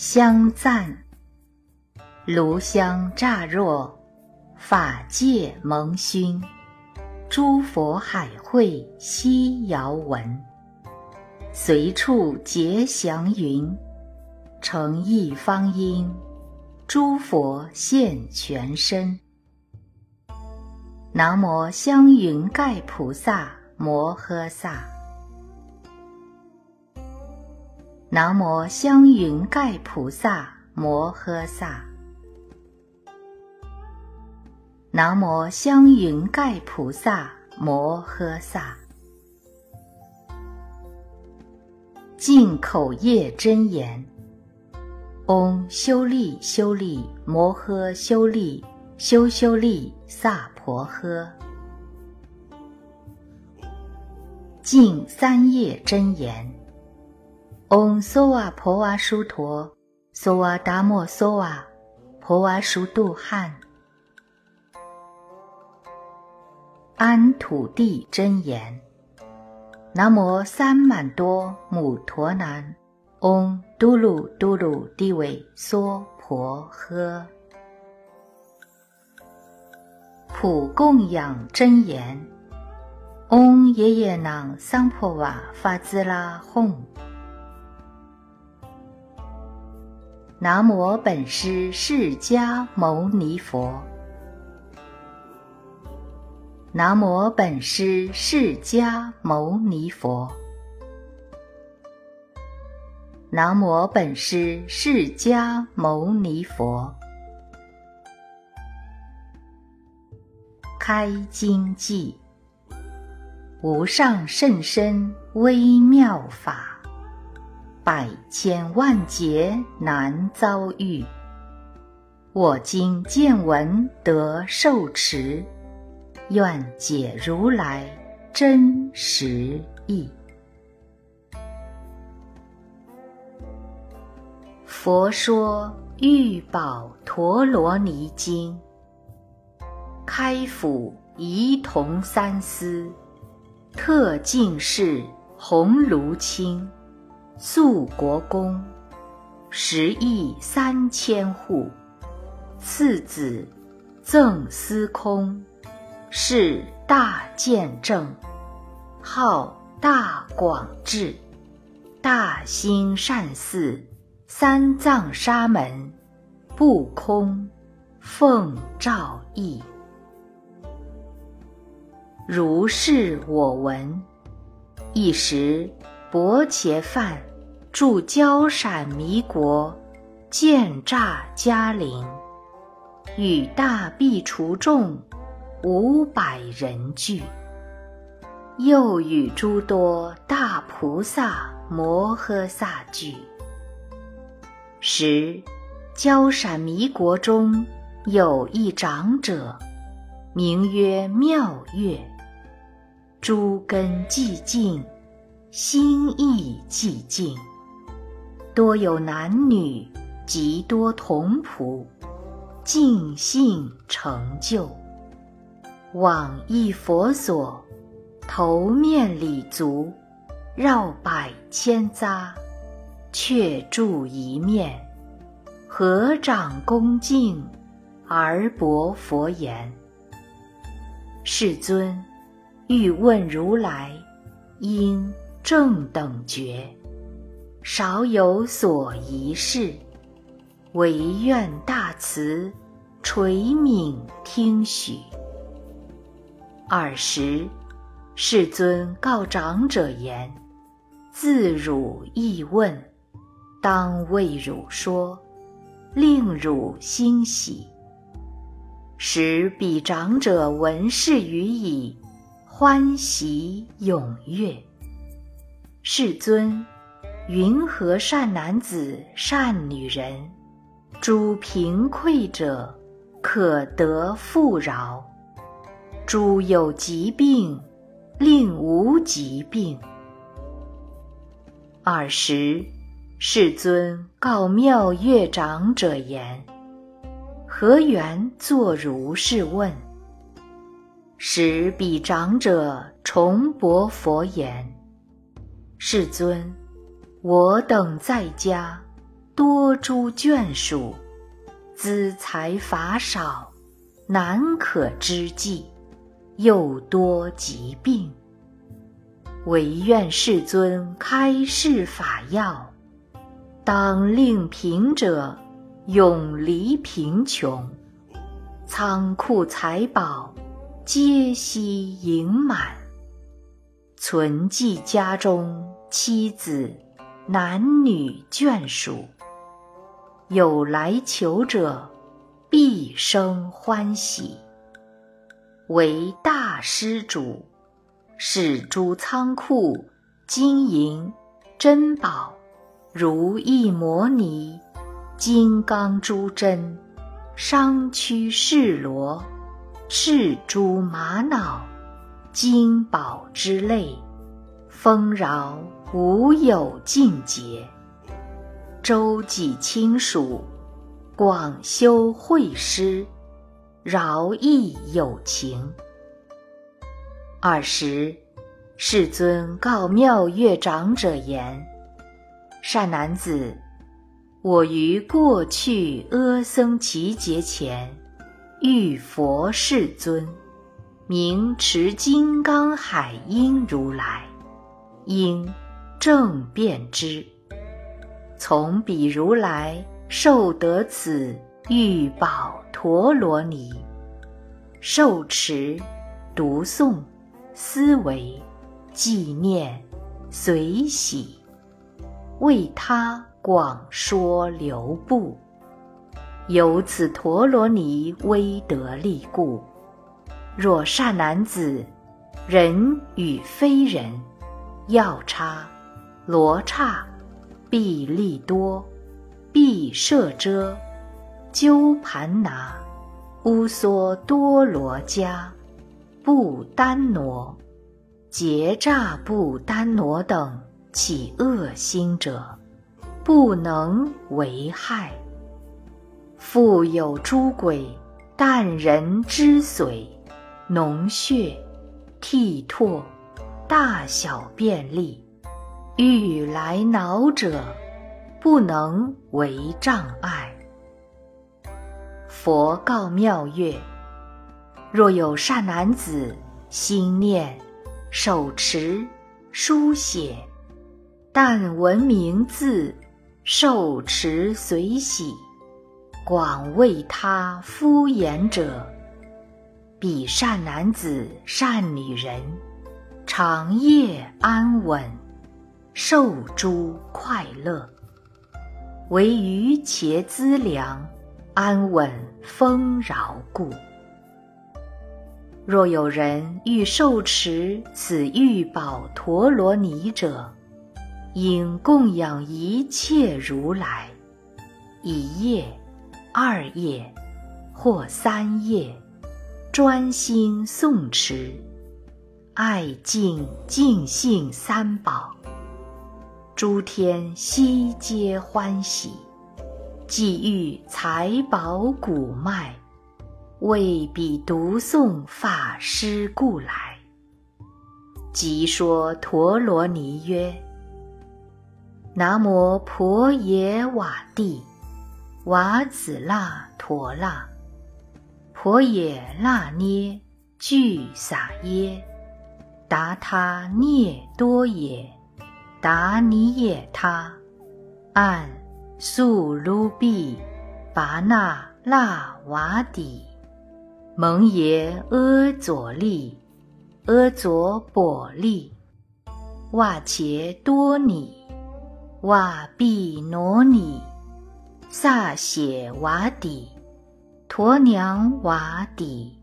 香赞。炉香乍若，法界蒙熏，诸佛海会悉遥闻。随处结祥云，成一方因，诸佛现全身。南无香云盖菩萨摩诃萨。南无香云盖菩萨摩诃萨。南无香云盖菩萨摩诃萨。净口业真言：嗡修利修利摩诃修利修修利萨婆诃。净三业真言。嗡梭瓦婆瓦殊陀，梭瓦达摩梭瓦，婆瓦殊度汉。安土地真言：南无三满多母陀南，嗡嘟噜嘟噜地尾娑婆诃。普供养真言：嗡耶耶囊桑婆瓦发兹拉哄。南无本师释迦牟尼佛。南无本师释迦牟尼佛。南无本师释迦牟尼佛。开经偈：无上甚深微妙法。百千万劫难遭遇，我今见闻得受持，愿解如来真实义。佛说《玉宝陀罗尼经》，开府仪同三司，特进士红炉清。肃国公，十亿三千户。次子赠司空，是大见正，号大广智，大兴善寺，三藏沙门，不空奉诏译。如是我闻。一时薄伽梵。住交闪弥国，见诈迦陵，与大苾除众五百人俱。又与诸多大菩萨摩诃萨俱。时，交闪弥国中有一长者，名曰妙月，诸根寂静，心意寂静。多有男女，极多童仆，尽性成就。往诣佛所，头面礼足，绕百千匝，却住一面，合掌恭敬，而薄佛言：“世尊，欲问如来，因正等觉。”少有所疑事，唯愿大慈垂悯听许。尔时，世尊告长者言：“自汝意问，当为汝说，令汝欣喜。”时彼长者闻是语已，欢喜踊跃。世尊。云何善男子、善女人，诸贫困者可得富饶；诸有疾病，令无疾病。尔时，世尊告妙乐长者言：“何缘作如是问？”时彼长者重薄佛言：“世尊。”我等在家，多诸眷属，资财乏少，难可知计，又多疾病。唯愿世尊开示法要，当令贫者永离贫穷，仓库财宝皆悉盈满，存记家中妻子男女眷属。有来求者，必生欢喜。为大施主，使诸仓库金银珍宝，如意摩尼、金刚珠针、商屈士罗、赤珠玛瑙、金宝之类，丰饶无有尽节。周己亲属，广修会师，饶益有情。尔时，世尊告妙月长者言：“善男子，我于过去阿僧祇劫前，遇佛世尊，名持金刚海音如来，应正遍知。”从彼如来受得此玉宝陀罗尼，受持、读诵、思维、纪念、随喜，为他广说流布。由此陀罗尼威德力故，若善男子，人与非人，药叉、罗刹。毕利多、毕舍遮、鸠盘拿、乌梭多罗伽、不丹挪、结诈不丹挪等起恶心者，不能为害。复有诸鬼，但人之髓、脓血、涕唾、大小便利。欲来恼者，不能为障碍。佛告妙月：若有善男子心念、手持、书写，但闻名字，受持随喜，广为他敷衍者，彼善男子、善女人，长夜安稳。受诸快乐，唯余且资粮，安稳丰饶故。若有人欲受持此玉宝陀罗尼者，应供养一切如来，一夜、二夜或三夜，专心诵持，爱敬敬信三宝。诸天悉皆欢喜，既遇财宝古脉，为彼读诵法师故来。即说陀罗尼曰：“南无婆耶瓦帝，瓦子那陀那，婆耶那捏俱撒耶，达他涅多耶。”达尼耶他，按素卢毕，拔那那瓦底，蒙耶阿佐利，阿佐波利，瓦切多尼，瓦毕罗尼，萨写瓦底，鸵娘瓦底，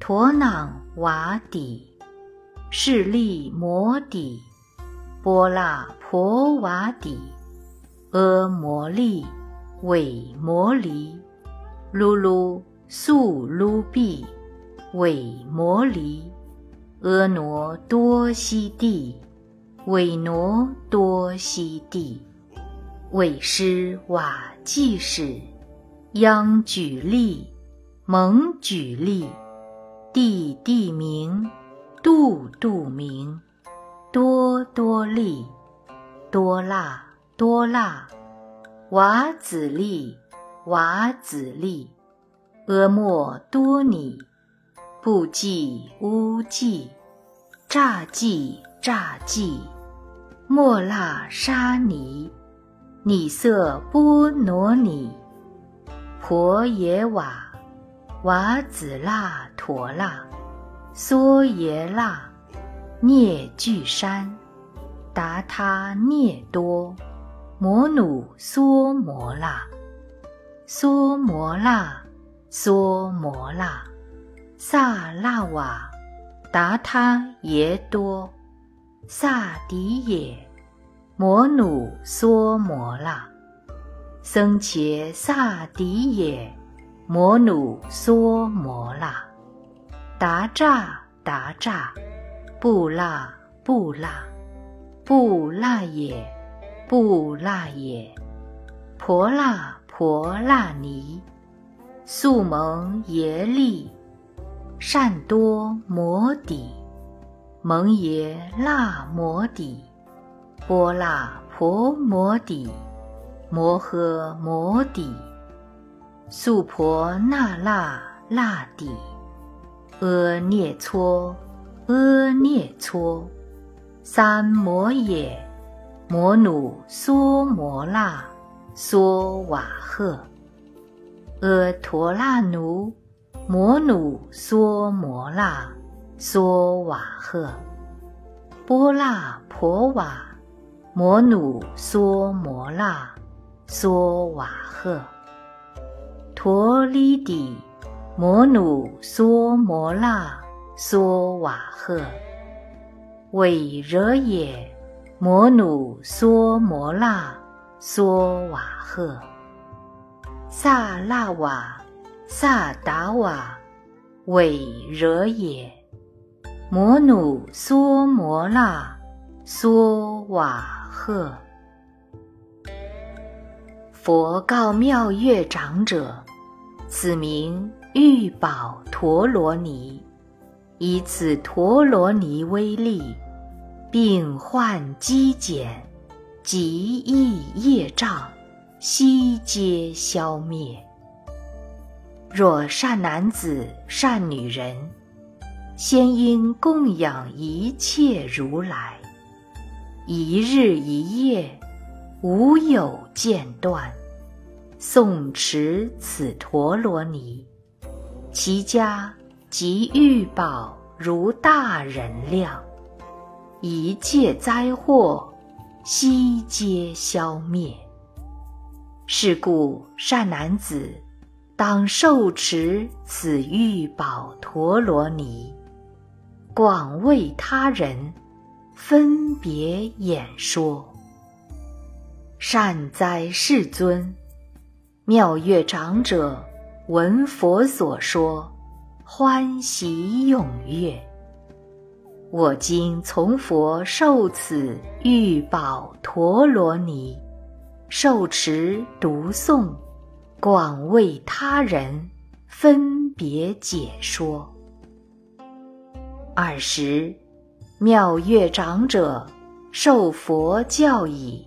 鸵囊瓦底，势利摩底。波那婆瓦底，阿摩利，韦摩离，噜噜素噜毕，韦摩离，阿挪多悉地，韦挪多悉地，韦师瓦济使，央举例，蒙举例，地地名，度度名。多多利，多腊多腊，瓦子利，瓦子利，阿莫多尼，不计乌计，诈计诈计，莫那沙尼，尼色波罗尼，婆耶瓦，瓦子那陀那，梭耶那，涅俱山，达他涅多。摩努梭摩那，梭摩那，梭摩那，萨那瓦，达他耶多，萨迪耶，摩努梭摩那，僧伽萨迪也，摩努梭摩那，达诈达诈，布那布那，布那也。布那也，婆那婆那尼，素蒙耶利，善多摩底，蒙耶那摩底，波那婆摩底，摩诃摩底，素婆那那那底，阿涅撮阿涅撮，三摩耶。摩努梭摩那梭瓦赫，阿陀那奴，摩努梭摩那梭瓦赫，波那婆瓦，摩努梭摩那梭瓦赫，陀利底，摩努梭摩那梭瓦赫，韦惹也。摩努梭摩那梭瓦赫，萨那瓦萨达瓦韦惹也。摩努梭摩那梭瓦赫。佛告妙月长者：“此名玉宝陀罗尼，以此陀罗尼威力。”病患积减，极易业障，悉皆消灭。若善男子、善女人，先应供养一切如来，一日一夜，无有间断，诵持此陀罗尼，其家及欲宝如大人量。一切灾祸悉皆消灭。是故善男子当受持此玉宝陀罗尼，广为他人分别演说。善哉世尊！妙月长者闻佛所说，欢喜踊跃。我今从佛受此玉宝陀罗尼，受持读诵，广为他人分别解说。尔时，妙月长者受佛教已，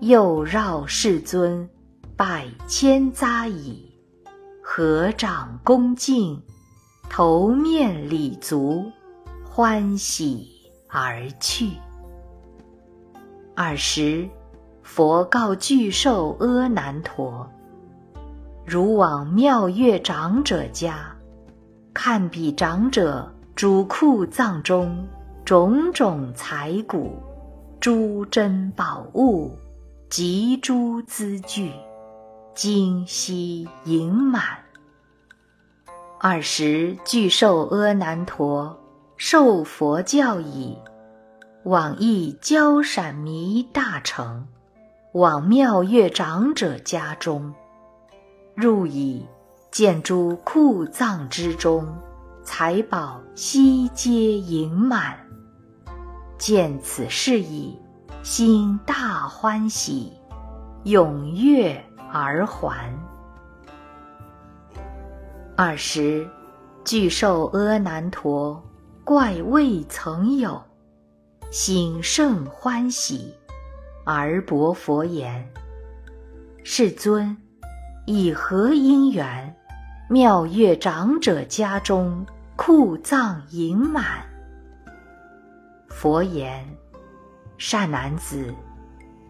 又绕世尊百千匝已，合掌恭敬，头面礼足。欢喜而去。尔时，佛告具寿阿难陀：“如往妙月长者家，看彼长者主库藏中种种财谷、诸珍宝物集诸资具，精悉盈满。”尔时，具寿阿难陀。受佛教已，往诣焦闪弥大城，往妙月长者家中，入已，见诸库藏之中，财宝悉皆盈满。见此事已，心大欢喜，踊跃而还。尔时，具受阿难陀。怪未曾有，心甚欢喜，而薄佛言：“世尊，以何因缘，妙月长者家中库藏盈满？佛言：善男子，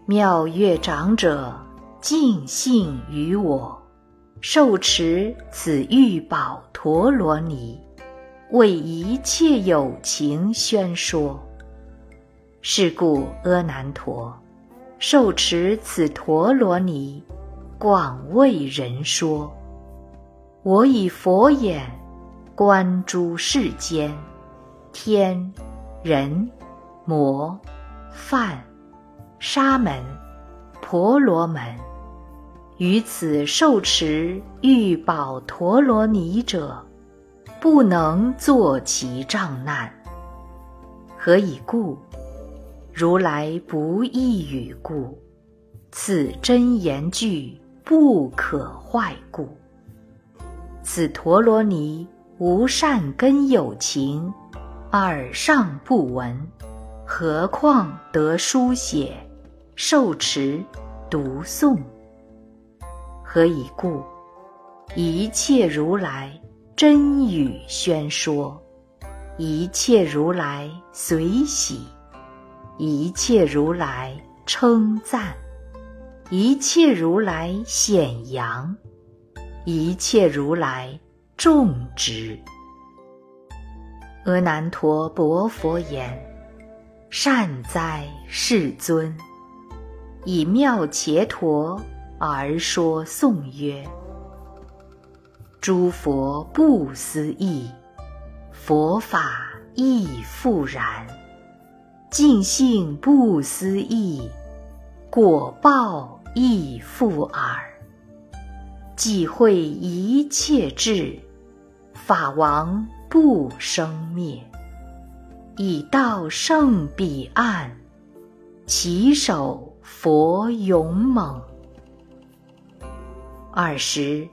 妙月长者尽信于我，受持此玉宝陀罗尼，为一切有情宣说。是故阿难陀，受持此陀罗尼，广为人说。我以佛眼观诸世间，天、人。魔、梵、沙门、婆罗门，于此受持欲宝陀罗尼者，不能作其障难。何以故？如来不异语故。此真言句不可坏故。此陀罗尼无善根有情，耳上不闻。何况得书写、受持、读诵？何以故？一切如来真语宣说，一切如来随喜，一切如来称赞，一切如来显扬，一切如来种植。阿难陀薄佛言。善哉，世尊！以妙伽陀而说颂曰：诸佛不思议，佛法亦复然；尽性不思议，果报亦复尔。即会一切智，法王不生灭。已到圣彼岸，其手佛勇猛。尔时，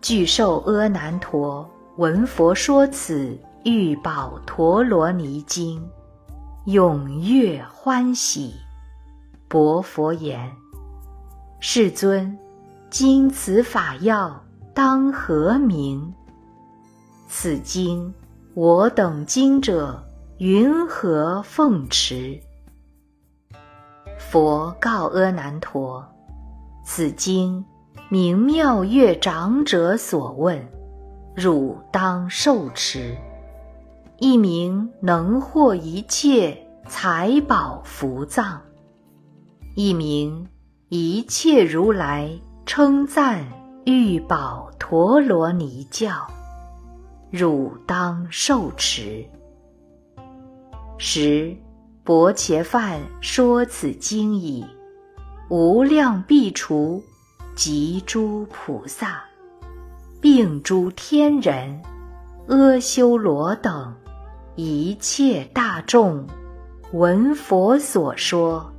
具受阿难陀闻佛说此玉宝陀罗尼经，踊跃欢喜，薄佛言：“世尊，今此法要当何名？此经我等经者。”云何奉持？佛告阿难陀：“此经名妙月长者所问，汝当受持。一名能获一切财宝福藏，一名一切如来称赞玉宝陀罗尼教，汝当受持。”时，薄伽梵说此经已，无量毕除，及诸菩萨，并诸天人、阿修罗等一切大众，闻佛所说，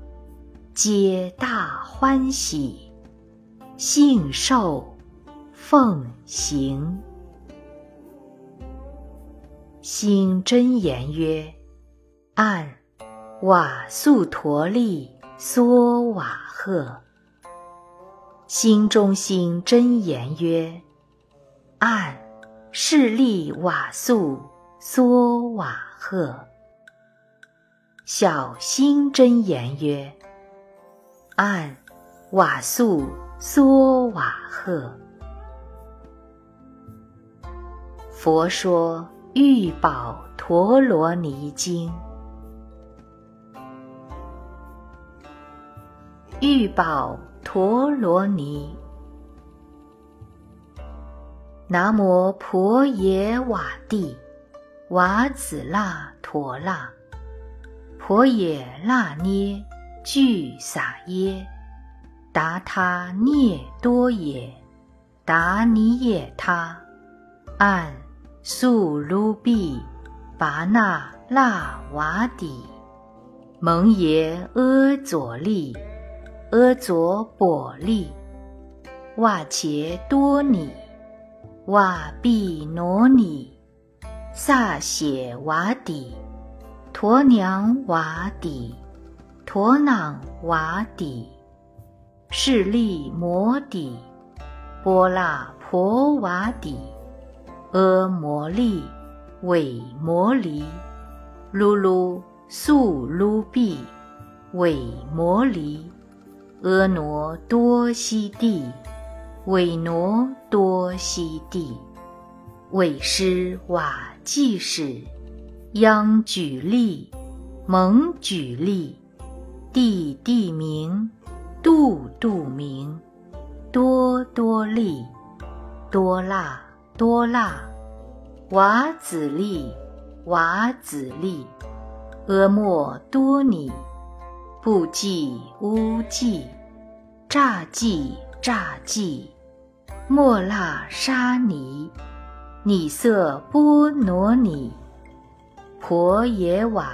皆大欢喜，信受，奉行。心真言曰。按瓦素陀利梭瓦赫，心中心真言曰：按势利瓦素梭瓦赫。小心真言曰：按瓦素梭瓦赫。佛说玉宝陀罗尼经。玉宝陀罗尼，南无婆耶瓦帝，瓦子那陀那，婆耶那捏俱萨耶，达他涅多耶，达尼耶他，按素卢毕，拔那那瓦底，蒙耶阿佐利。阿佐波利，瓦切多尼，瓦毕罗尼，萨写瓦底，驮娘瓦底，驮囊瓦底，势利摩底，波那婆瓦底，阿摩利，韦摩离，噜噜素噜毕，韦摩离，婀娜多悉地，韦挪多悉地，韦师瓦济使，央举例，蒙举例，地地名。度度明，多多利，多腊多腊，瓦子利，瓦子利，阿莫多尼，不计乌计，诈计诈计，莫腊沙尼，尼色波罗尼，婆耶瓦，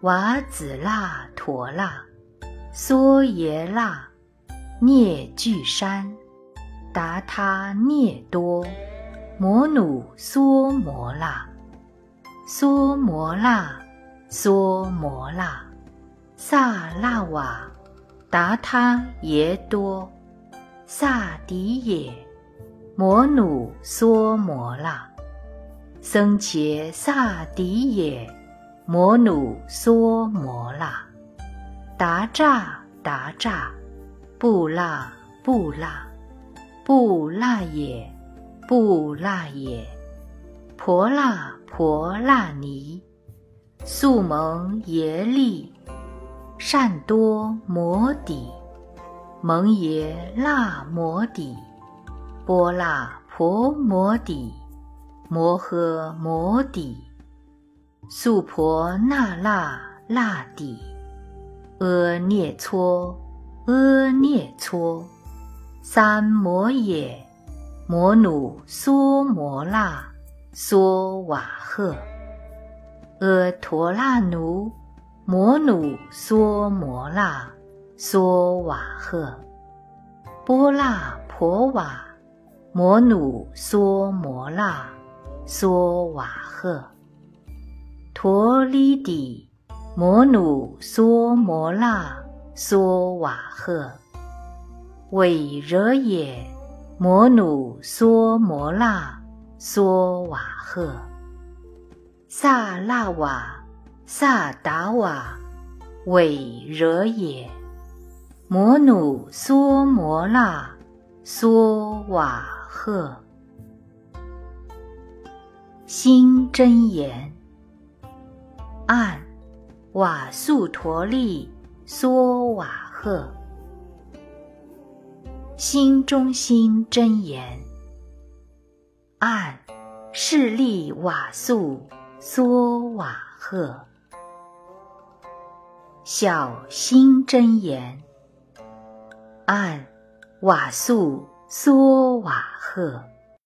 瓦子腊陀腊。梭耶那，涅俱山，达他涅多，摩努梭摩那，梭摩那，梭摩那，萨那瓦，达他耶多，萨迪耶，摩努梭摩那，僧伽萨迪耶，摩努梭摩那。达扎达扎，布拉布拉，布拉也，布拉也，婆拉婆拉尼，素蒙耶利，善多摩底，蒙耶那摩底，波拉婆摩底，摩诃摩底，素婆那拉那底。阿涅撮，阿涅撮，三摩耶，摩努梭摩那，梭瓦赫，阿陀那奴，摩努梭摩那，梭瓦赫，波那婆瓦，摩努梭摩那，梭瓦赫，陀利底。摩努梭摩那梭瓦赫，韦惹也。摩努梭摩那梭瓦赫，萨那瓦萨达瓦韦惹也。摩努梭摩那梭瓦赫，心真言暗。瓦素陀利梭瓦赫，心中心真言。暗势利瓦素梭瓦赫，小心真言。按瓦素梭瓦赫。